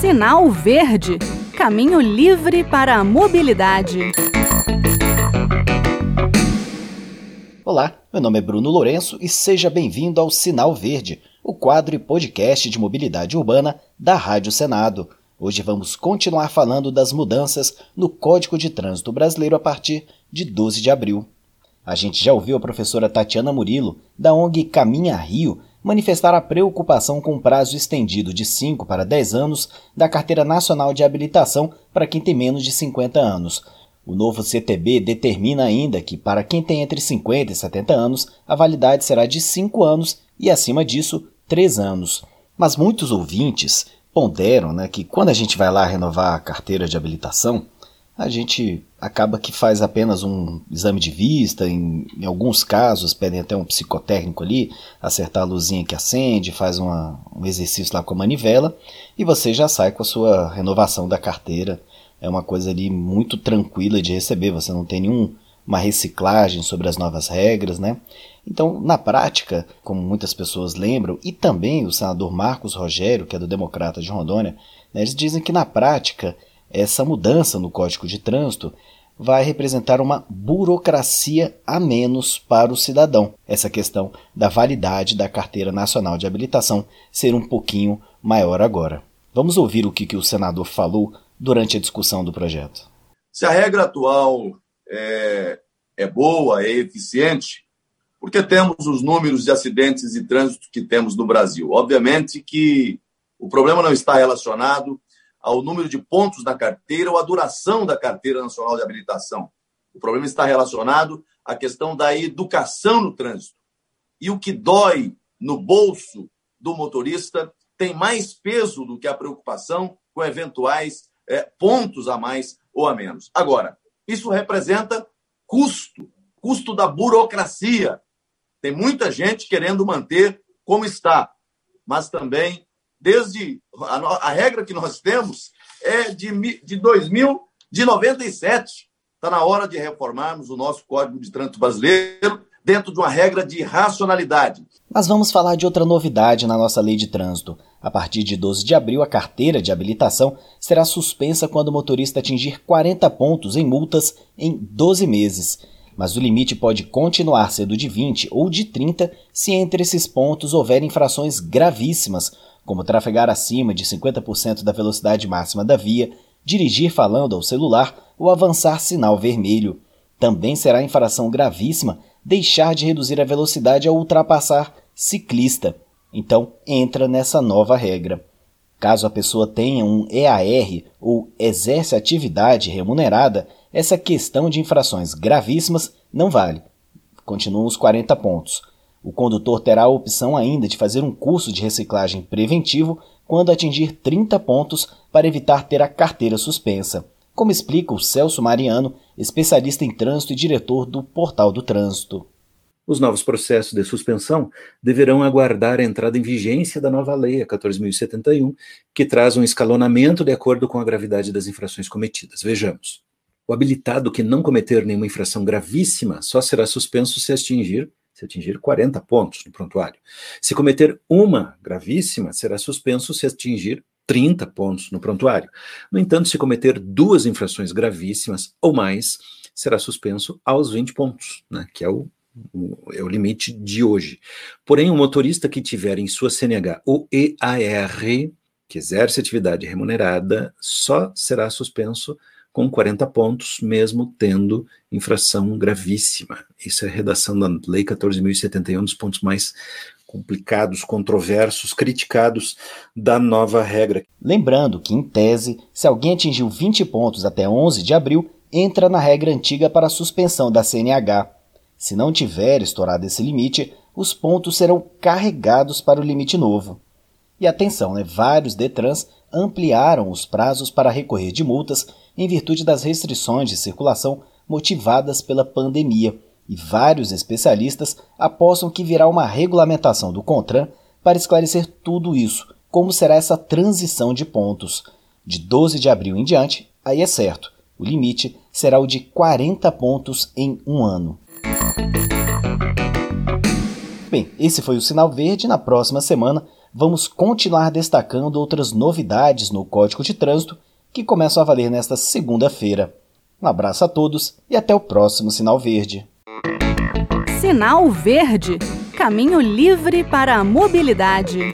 Sinal Verde Caminho livre para a mobilidade. Olá, meu nome é Bruno Lourenço e seja bem-vindo ao Sinal Verde, o quadro e podcast de mobilidade urbana da Rádio Senado. Hoje vamos continuar falando das mudanças no Código de Trânsito Brasileiro a partir de 12 de abril. A gente já ouviu a professora Tatiana Murilo, da ONG Caminha Rio, manifestar a preocupação com o prazo estendido de 5 para 10 anos da Carteira Nacional de Habilitação para quem tem menos de 50 anos. O novo CTB determina ainda que, para quem tem entre 50 e 70 anos, a validade será de 5 anos e, acima disso, 3 anos. Mas muitos ouvintes ponderam né, que, quando a gente vai lá renovar a carteira de habilitação, a gente acaba que faz apenas um exame de vista, em, em, alguns casos pedem até um psicotécnico ali, acertar a luzinha que acende, faz uma, um exercício lá com a manivela e você já sai com a sua renovação da carteira. É uma coisa ali muito tranquila de receber, você não tem nenhuma reciclagem sobre as novas regras, né? Então, na prática, como muitas pessoas lembram, e também o senador Marcos Rogério, que é do Democrata de Rondônia, né, eles dizem que na prática essa mudança no Código de Trânsito vai representar uma burocracia a menos para o cidadão. Essa questão da validade da Carteira Nacional de Habilitação ser um pouquinho maior agora. Vamos ouvir o que, que o senador falou durante a discussão do projeto. Se a regra atual é, é boa, é eficiente, porque temos os números de acidentes de trânsito que temos no Brasil. Obviamente que o problema não está relacionado ao número de pontos na carteira ou à duração da carteira nacional de habilitação. O problema está relacionado à questão da educação no trânsito. E o que dói no bolso do motorista tem mais peso do que a preocupação com eventuais é, pontos a mais ou a menos. Agora, isso representa custo, custo da burocracia. Tem muita gente querendo manter como está, mas também desde a, a, regra que nós temos é de, de 2000, de 97. Está na hora de reformarmos o nosso Código de Trânsito Brasileiro dentro de uma regra de racionalidade. Mas vamos falar de outra novidade na nossa lei de trânsito. A partir de 12 de abril, a carteira de habilitação será suspensa quando o motorista atingir 40 pontos em multas em 12 meses. Mas o limite pode continuar sendo de 20 ou de 30 se entre esses pontos houver infrações gravíssimas, como trafegar acima de 50% da velocidade máxima da via, dirigir falando ao celular ou avançar sinal vermelho. Também será infração gravíssima deixar de reduzir a velocidade ao ultrapassar ciclista. Então, entra nessa nova regra. Caso a pessoa tenha um EAR ou exerce atividade remunerada, essa questão de infrações gravíssimas não vale. Continuam os 40 pontos. O condutor terá a opção ainda de fazer um curso de reciclagem preventivo quando atingir 30 pontos para evitar ter a carteira suspensa, como explica o Celso Mariano, especialista em trânsito e diretor do Portal do Trânsito. Os novos processos de suspensão deverão aguardar a entrada em vigência da nova lei, a 14.071, que traz um escalonamento de acordo com a gravidade das infrações cometidas. Vejamos. O habilitado que não cometer nenhuma infração gravíssima só será suspenso se atingir se atingir 40 pontos no prontuário. Se cometer uma gravíssima, será suspenso se atingir 30 pontos no prontuário. No entanto, se cometer duas infrações gravíssimas ou mais, será suspenso aos 20 pontos, né, que é o, o, é o limite de hoje. Porém, o motorista que tiver em sua CNH o EAR, que exerce atividade remunerada, só será suspenso com 40 pontos, mesmo tendo infração gravíssima. Isso é a redação da Lei 14.071, um dos pontos mais complicados, controversos, criticados da nova regra. Lembrando que, em tese, se alguém atingiu 20 pontos até 11 de abril, entra na regra antiga para suspensão da CNH. Se não tiver estourado esse limite, os pontos serão carregados para o limite novo. E atenção, né? vários Detrans ampliaram os prazos para recorrer de multas em virtude das restrições de circulação motivadas pela pandemia, e vários especialistas apostam que virá uma regulamentação do CONTRAN para esclarecer tudo isso, como será essa transição de pontos. De 12 de abril em diante, aí é certo, o limite será o de 40 pontos em um ano. Bem, esse foi o Sinal Verde. Na próxima semana vamos continuar destacando outras novidades no Código de Trânsito que começam a valer nesta segunda-feira. Um abraço a todos e até o próximo Sinal Verde. Sinal Verde Caminho livre para a mobilidade.